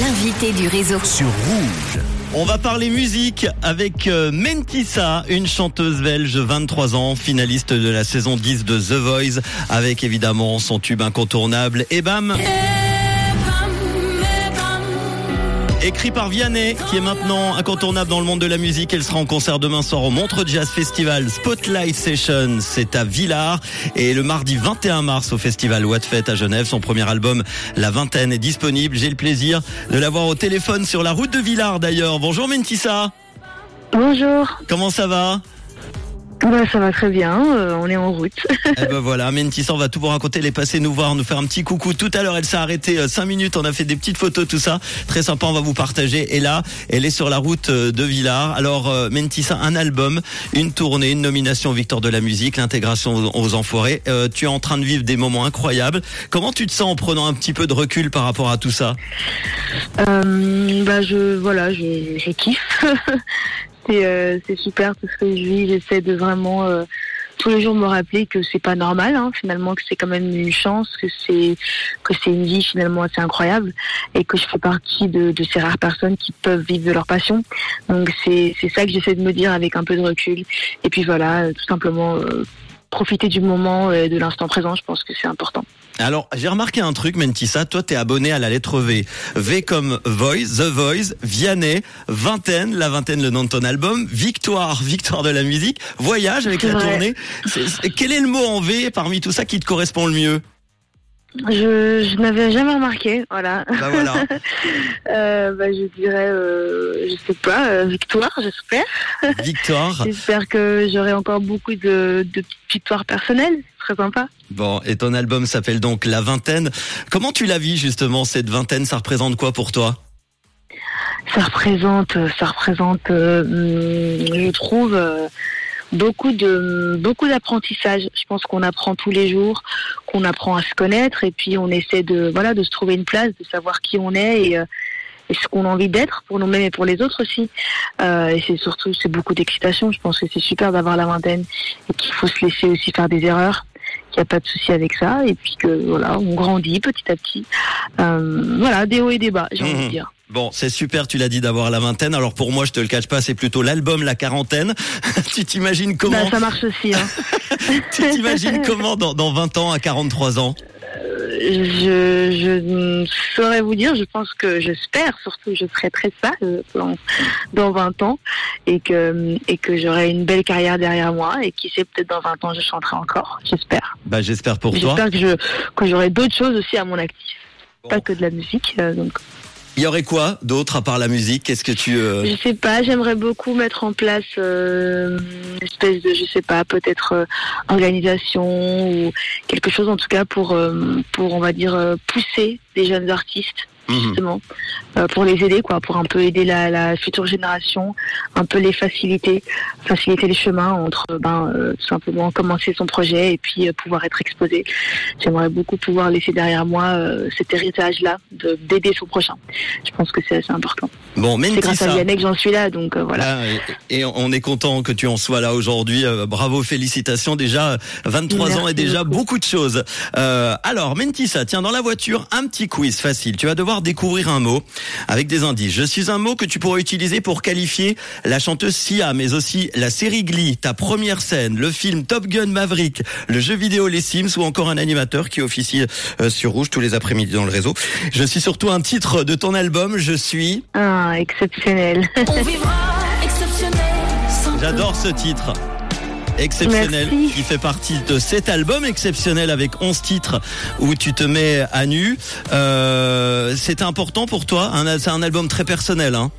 L'invité du réseau. sur Rouge. On va parler musique avec euh, Mentissa, une chanteuse belge de 23 ans, finaliste de la saison 10 de The Voice, avec évidemment son tube incontournable et bam Écrit par Vianney, qui est maintenant incontournable dans le monde de la musique. Elle sera en concert demain soir au Montre Jazz Festival Spotlight Session. C'est à Villars. Et le mardi 21 mars au festival What Fête à Genève. Son premier album, La Vingtaine, est disponible. J'ai le plaisir de l'avoir au téléphone sur la route de Villars d'ailleurs. Bonjour Mentissa. Bonjour. Comment ça va? Bah, ça va très bien, euh, on est en route. Eh ben voilà, Mentissa, on va tout vous raconter. Elle est passée nous voir, nous faire un petit coucou. Tout à l'heure, elle s'est arrêtée 5 minutes. On a fait des petites photos, tout ça. Très sympa, on va vous partager. Et là, elle est sur la route euh, de Villars. Alors, euh, Mentissa, un album, une tournée, une nomination au Victor de la musique, l'intégration aux, aux Enfoirés. Euh, tu es en train de vivre des moments incroyables. Comment tu te sens en prenant un petit peu de recul par rapport à tout ça? Euh, bah, je, voilà, je, je kiffe. c'est, euh, c'est super tout ce que je vis. J'essaie de vraiment euh, tous les jours me rappeler que c'est pas normal, hein, finalement, que c'est quand même une chance, que c'est que c'est une vie finalement assez incroyable et que je fais partie de, ces rares personnes qui peuvent vivre de leur passion. Donc c'est, ça que j'essaie de me dire avec un peu de recul. Et puis voilà, euh, tout simplement. Profiter du moment et de l'instant présent, je pense que c'est important. Alors, j'ai remarqué un truc, Mentissa. Toi, t'es abonné à la lettre V. V comme Voice, The Voice, Vianney, Vingtaine, la vingtaine, le nom de ton album, Victoire, Victoire de la musique, Voyage avec la Ouais. tournée. Quel est le mot en V parmi tout ça qui te correspond le mieux? Je, je n'avais jamais remarqué, voilà. Bah voilà. Euh, bah, je dirais, euh, je sais pas, euh, victoire, j'espère. Victoire. J'espère que j'aurai encore beaucoup de, de victoires personnelles. Très sympa. Bon, et ton album s'appelle donc La Vingtaine. Comment tu la vis justement cette vingtaine? Ça représente quoi pour toi? Ça représente, ça représente, euh, je trouve, euh, beaucoup de beaucoup d'apprentissage. Je pense qu'on apprend tous les jours, qu'on apprend à se connaître, et puis on essaie de voilà de se trouver une place, de savoir qui on est et, euh, et ce qu'on a envie d'être pour nous-mêmes et pour les autres aussi. Euh, et c'est surtout c'est beaucoup d'excitation. Je pense que c'est super d'avoir la vingtaine et qu'il faut se laisser aussi faire des erreurs. Qu'il n'y a pas de souci avec ça et puis que voilà on grandit petit à petit. Euh, voilà des hauts et des bas, j'ai envie de dire. Bon, c'est super, tu l'as dit d'avoir la vingtaine. Alors pour moi, je te le cache pas, c'est plutôt l'album La Quarantaine. tu t'imagines comment Bah, ça marche aussi. Hein. Tu t'imagines comment dans, dans 20 ans à 43 ans je, je ne saurais vous dire. Je pense que j'espère surtout je serai très sage dans, dans 20 ans et que, et que j'aurai une belle carrière derrière moi et qui sait peut-être dans 20 ans je chanterai encore. J'espère. Bah j'espère pour toi. J'espère que je que j'aurai d'autres choses aussi à mon actif, Bon. pas que de la musique. euh, donc Il y aurait quoi d'autre à part la musique? Qu'est-ce que tu euh, je sais pas. J'aimerais beaucoup mettre en place euh, une espèce de je sais pas peut-être euh, organisation ou quelque chose en tout cas pour euh, pour on va dire pousser des jeunes artistes mhm. justement euh, pour les aider quoi pour un peu aider la, la future génération un peu les faciliter faciliter les chemins entre ben euh, tout simplement commencer son projet et puis euh, pouvoir être exposé j'aimerais beaucoup pouvoir laisser derrière moi cet héritage là de d'aider son prochain je pense que c'est assez important Bon, c'est grâce à. Vianney que j'en suis là donc voilà Ah, et, et on est content que tu en sois là aujourd'hui. Bravo, félicitations. Déjà, 23 ans et déjà beaucoup. beaucoup de choses. Alors, Mentissa, tiens, dans la voiture, un petit quiz facile. Tu vas devoir découvrir un mot avec des indices. Je suis un mot que tu pourras utiliser pour qualifier la chanteuse Sia, mais aussi la série Glee, ta première scène, le film Top Gun Maverick, le jeu vidéo Les Sims ou encore un animateur qui officie euh, sur Rouge tous les après-midi dans le réseau. Je suis surtout un titre de ton album. Je suis... ah exceptionnel On vivra exceptionnel. sans J'adore ce titre. Exceptionnel, Merci. qui fait partie de cet album exceptionnel avec 11 titres où tu te mets à nu. Euh, C'était important pour toi C'est un album très personnel. Hein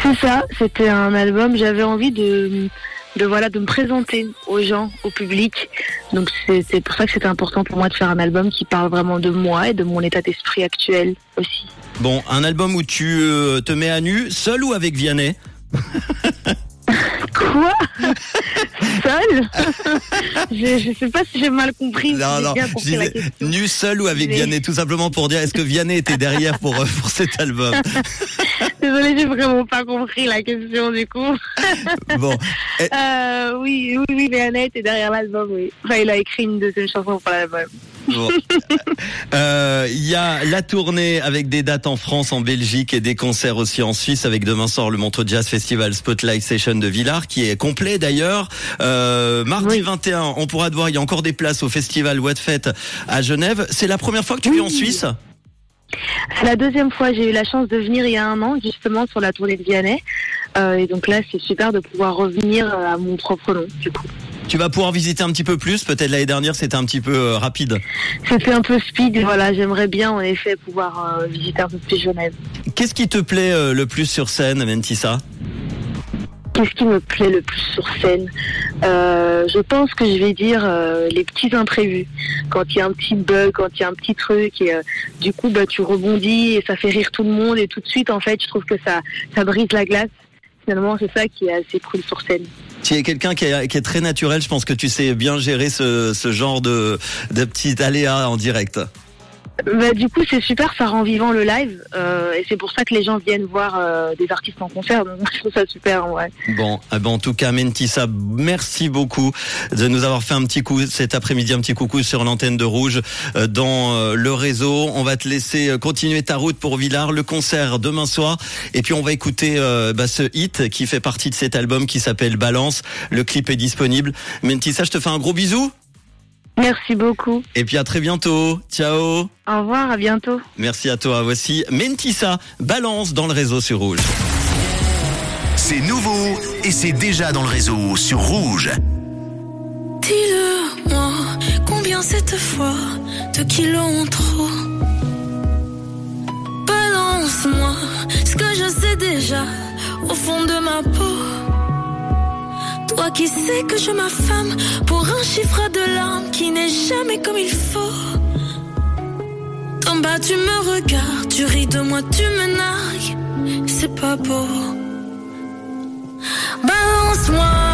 C'est ça, c'était un album, j'avais envie de, de voilà de me présenter aux gens, au public. Donc c'est c'est pour ça que c'était important pour moi de faire un album qui parle vraiment de moi et de mon état d'esprit actuel aussi. bon, un album où tu euh, te mets à nu, seul ou avec Vianney? Quoi Seul je, je sais pas si j'ai mal compris. Non, non, bien je compris disais nu seul ou avec Mais- Vianney, tout simplement pour dire est-ce que Vianney était derrière pour, euh, pour cet album Désolée, j'ai vraiment pas compris la question du coup. Bon, Euh, oui, oui, oui, Annette est derrière l'album, oui. Enfin, il a écrit une deuxième chanson pour l'album. Bon. Euh, Il y a la tournée avec des dates en France, en Belgique et des concerts aussi en Suisse avec demain soir le Montreux Jazz Festival Spotlight Session de Villars qui est complet d'ailleurs. Euh, mardi Oui. 21, on pourra te voir, il y a encore des places au festival What Fête à Genève. C'est la première fois que tu vis en Suisse? C'est la deuxième fois. J'ai eu la chance de venir il y a un an, justement, sur la tournée de Vianney. Euh, et donc là, c'est super de pouvoir revenir euh, à mon propre nom, du coup. Tu vas pouvoir visiter un petit peu plus, peut-être l'année dernière c'était un petit peu euh, rapide. C'était un peu speed, voilà, j'aimerais bien, en effet, pouvoir euh, visiter un peu plus Genève. Qu'est-ce qui te plaît euh, le plus sur scène, Mentissa? Qu'est-ce qui me plaît le plus sur scène? Je pense que je vais dire les petits imprévus. Quand il y a un petit bug, quand il y a un petit truc, et du coup, bah, tu rebondis et ça fait rire tout le monde. Et tout de suite, en fait, je trouve que ça, ça brise la glace. Finalement, c'est ça qui est assez cool sur scène. Tu es quelqu'un qui est, très naturel, je pense que tu sais bien gérer ce, ce genre de, de petits aléas en direct. Bah, du coup, c'est super, ça rend vivant le live. euh, et c'est pour ça que les gens viennent voir euh, des artistes en concert. Donc, je trouve ça super, ouais. Bon, eh ben, en tout cas, Mentissa, merci beaucoup de nous avoir fait un petit coup cet après-midi, un petit coucou sur l'antenne de Rouge euh, dans euh, le réseau. On va te laisser euh, continuer ta route pour Villars, le concert demain soir, et puis on va écouter euh, bah, ce hit qui fait partie de cet album qui s'appelle Balance. Le clip est disponible. Mentissa, je te fais un gros bisou, Merci beaucoup. et puis à très bientôt. Ciao. Au revoir, à bientôt. Merci à toi. Voici Mentissa, Balance dans le réseau sur Rouge. C'est nouveau et c'est déjà dans le réseau sur Rouge. Dis-le-moi, combien cette fois de kilos en trop? Balance-moi ce que je sais déjà au fond de ma peau. Toi qui sais que je m'affame pour un chiffre de larmes qui n'est jamais comme il faut. D'en bas tu me regardes, tu ris de moi, tu me nargues, c'est pas beau. Balance-moi,